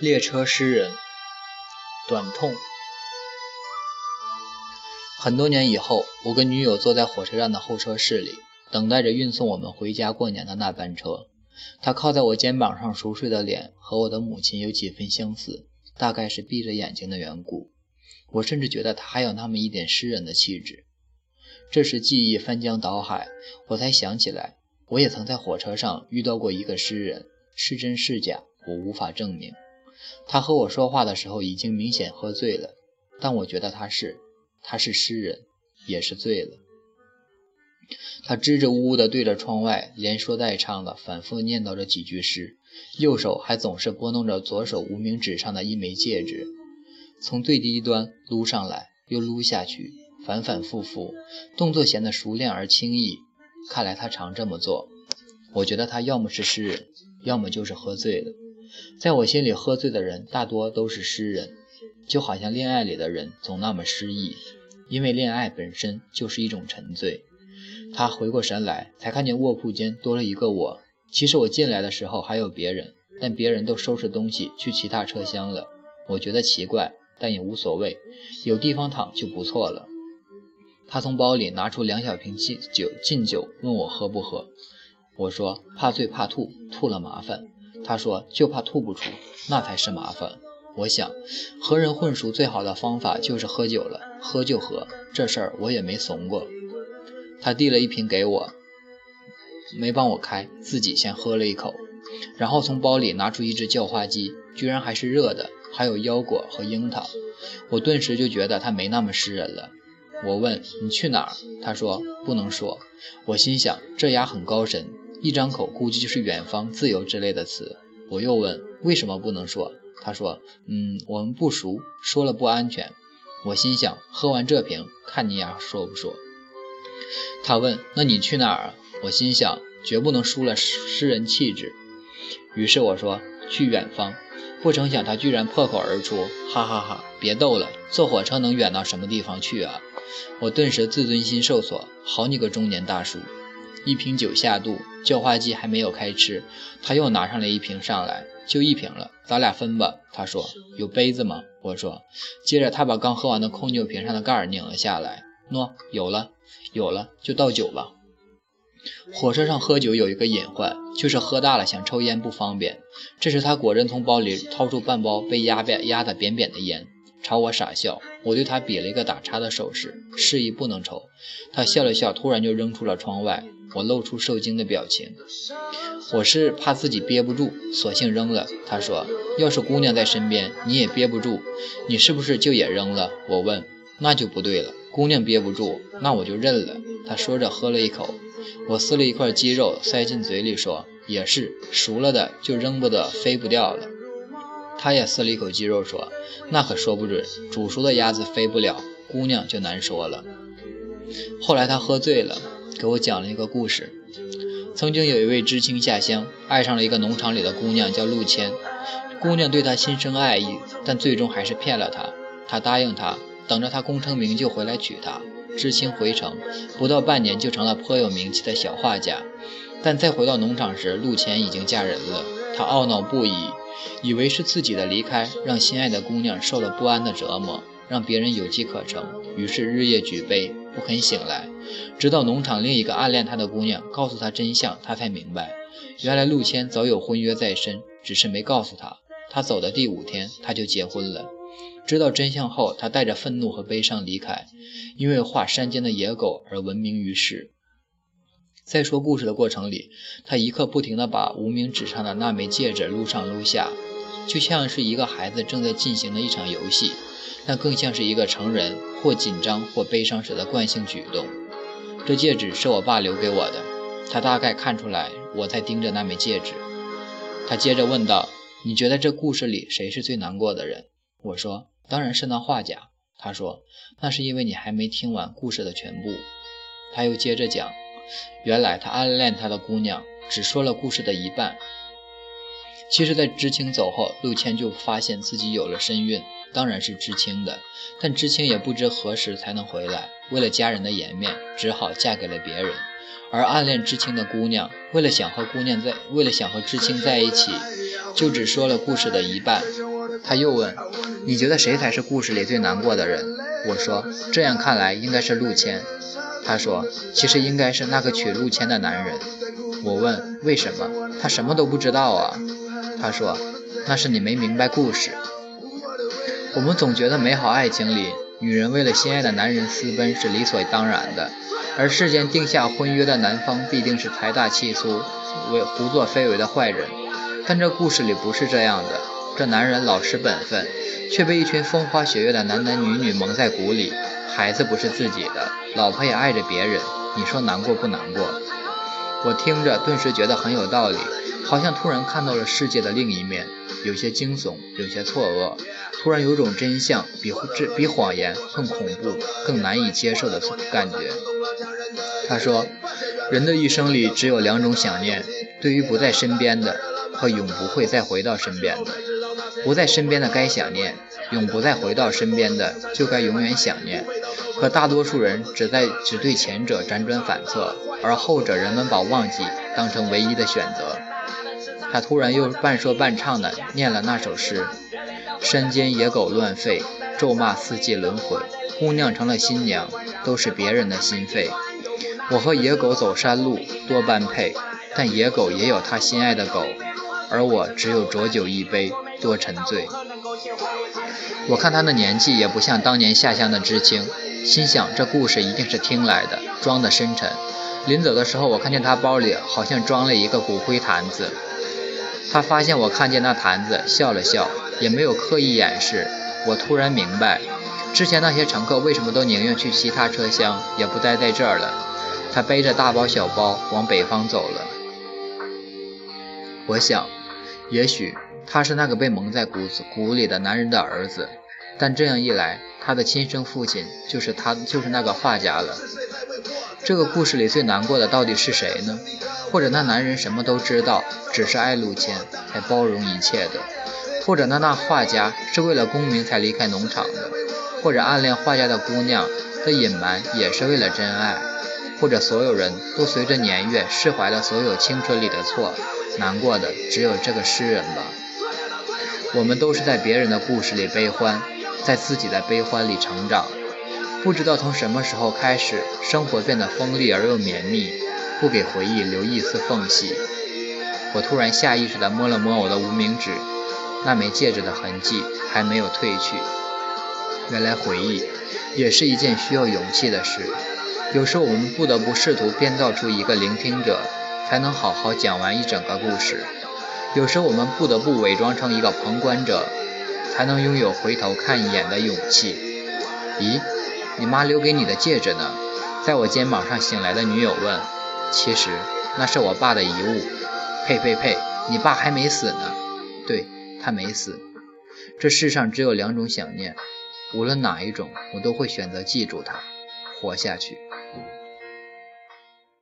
列车诗人，短痛。很多年以后，我跟女友坐在火车站的候车室里，等待着运送我们回家过年的那班车。她靠在我肩膀上熟睡的脸和我的母亲有几分相似，大概是闭着眼睛的缘故。我甚至觉得她还有那么一点诗人的气质。这时记忆翻江倒海，我才想起来，我也曾在火车上遇到过一个诗人，是真是假，我无法证明。他和我说话的时候已经明显喝醉了，但我觉得他是，他是诗人，也是醉了。他支支吾吾地对着窗外，连说带唱的反复念叨着几句诗，右手还总是拨弄着左手无名指上的一枚戒指，从最低端撸上来，又撸下去，反反复复，动作显得熟练而轻易。看来他常这么做。我觉得他要么是诗人，要么就是喝醉了。在我心里，喝醉的人大多都是诗人，就好像恋爱里的人总那么失意，因为恋爱本身就是一种沉醉。他回过神来，才看见卧铺间多了一个我。其实我进来的时候还有别人，但别人都收拾东西去其他车厢了。我觉得奇怪，但也无所谓，有地方躺就不错了。他从包里拿出两小瓶敬酒，敬酒问我喝不喝。我说怕醉怕吐，吐了麻烦。他说：“就怕吐不出，那才是麻烦。”我想，和人混熟最好的方法就是喝酒了，喝就喝，这事儿我也没怂过。他递了一瓶给我，没帮我开，自己先喝了一口，然后从包里拿出一只叫花鸡，居然还是热的，还有腰果和樱桃。我顿时就觉得他没那么诗人了。我问：“你去哪儿？”他说：“不能说。”我心想：这丫很高深。一张口估计就是远方、自由之类的词。我又问为什么不能说？他说：“嗯，我们不熟，说了不安全。”我心想：喝完这瓶，看你丫说不说。他问：“那你去哪儿啊？”我心想：绝不能输了诗人气质。于是我说：“去远方。”不成想他居然破口而出：“哈哈哈，别逗了，坐火车能远到什么地方去啊？”我顿时自尊心受挫。好你个中年大叔！一瓶酒下肚，叫花鸡还没有开吃，他又拿上来一瓶上来，就一瓶了，咱俩分吧。他说：“有杯子吗？”我说。接着他把刚喝完的空酒瓶上的盖儿拧了下来，喏，有了，有了，就倒酒吧。火车上喝酒有一个隐患，就是喝大了想抽烟不方便。这时他果真从包里掏出半包被压扁、压得扁扁的烟。朝我傻笑，我对他比了一个打叉的手势，示意不能抽。他笑了笑，突然就扔出了窗外。我露出受惊的表情。我是怕自己憋不住，索性扔了。他说：“要是姑娘在身边，你也憋不住，你是不是就也扔了？”我问：“那就不对了，姑娘憋不住，那我就认了。”他说着喝了一口。我撕了一块鸡肉塞进嘴里，说：“也是，熟了的就扔不得，飞不掉了。”他也撕了一口鸡肉，说：“那可说不准，煮熟的鸭子飞不了，姑娘就难说了。”后来他喝醉了，给我讲了一个故事。曾经有一位知青下乡，爱上了一个农场里的姑娘，叫陆谦。姑娘对他心生爱意，但最终还是骗了他。他答应他，等着他功成名就回来娶她。知青回城不到半年，就成了颇有名气的小画家。但再回到农场时，陆谦已经嫁人了。他懊恼不已。以为是自己的离开让心爱的姑娘受了不安的折磨，让别人有机可乘，于是日夜举杯，不肯醒来。直到农场另一个暗恋他的姑娘告诉他真相，他才明白，原来陆谦早有婚约在身，只是没告诉他。他走的第五天，他就结婚了。知道真相后，他带着愤怒和悲伤离开，因为画山间的野狗而闻名于世。在说故事的过程里，他一刻不停地把无名指上的那枚戒指撸上撸下，就像是一个孩子正在进行的一场游戏，但更像是一个成人或紧张或悲伤时的惯性举动。这戒指是我爸留给我的，他大概看出来我在盯着那枚戒指。他接着问道：“你觉得这故事里谁是最难过的人？”我说：“当然是那画家。”他说：“那是因为你还没听完故事的全部。”他又接着讲。原来他暗恋他的姑娘，只说了故事的一半。其实，在知青走后，陆谦就发现自己有了身孕，当然是知青的。但知青也不知何时才能回来，为了家人的颜面，只好嫁给了别人。而暗恋知青的姑娘，为了想和姑娘在，为了想和知青在一起，就只说了故事的一半。他又问：“你觉得谁才是故事里最难过的人？”我说：“这样看来，应该是陆谦。”他说：“其实应该是那个娶陆谦的男人。”我问：“为什么？他什么都不知道啊？”他说：“那是你没明白故事。我们总觉得美好爱情里，女人为了心爱的男人私奔是理所当然的，而世间定下婚约的男方必定是财大气粗、为胡作非为的坏人。但这故事里不是这样的，这男人老实本分，却被一群风花雪月的男男女女蒙在鼓里。孩子不是自己的，老婆也爱着别人，你说难过不难过？我听着顿时觉得很有道理，好像突然看到了世界的另一面，有些惊悚，有些错愕，突然有种真相比这比谎言更恐怖、更难以接受的感觉。他说，人的一生里只有两种想念，对于不在身边的和永不会再回到身边的。不在身边的该想念，永不再回到身边的就该永远想念。可大多数人只在只对前者辗转反侧，而后者人们把忘记当成唯一的选择。他突然又半说半唱的念了那首诗：山间野狗乱吠，咒骂四季轮回。姑娘成了新娘，都是别人的心肺。我和野狗走山路，多般配，但野狗也有它心爱的狗，而我只有浊酒一杯。多沉醉。我看他的年纪也不像当年下乡的知青，心想这故事一定是听来的，装的深沉。临走的时候，我看见他包里好像装了一个骨灰坛子。他发现我看见那坛子，笑了笑，也没有刻意掩饰。我突然明白，之前那些乘客为什么都宁愿去其他车厢，也不待在这儿了。他背着大包小包往北方走了。我想，也许。他是那个被蒙在骨子骨里的男人的儿子，但这样一来，他的亲生父亲就是他，就是那个画家了。这个故事里最难过的到底是谁呢？或者那男人什么都知道，只是爱陆谦，才包容一切的？或者那那画家是为了功名才离开农场的？或者暗恋画家的姑娘的隐瞒也是为了真爱？或者所有人都随着年月释怀了所有青春里的错，难过的只有这个诗人吧？我们都是在别人的故事里悲欢，在自己的悲欢里成长。不知道从什么时候开始，生活变得锋利而又绵密，不给回忆留一丝缝隙。我突然下意识地摸了摸我的无名指，那枚戒指的痕迹还没有褪去。原来回忆也是一件需要勇气的事。有时候我们不得不试图编造出一个聆听者，才能好好讲完一整个故事。有时我们不得不伪装成一个旁观者，才能拥有回头看一眼的勇气。咦，你妈留给你的戒指呢？在我肩膀上醒来的女友问。其实那是我爸的遗物。呸呸呸，你爸还没死呢。对，他没死。这世上只有两种想念，无论哪一种，我都会选择记住他，活下去。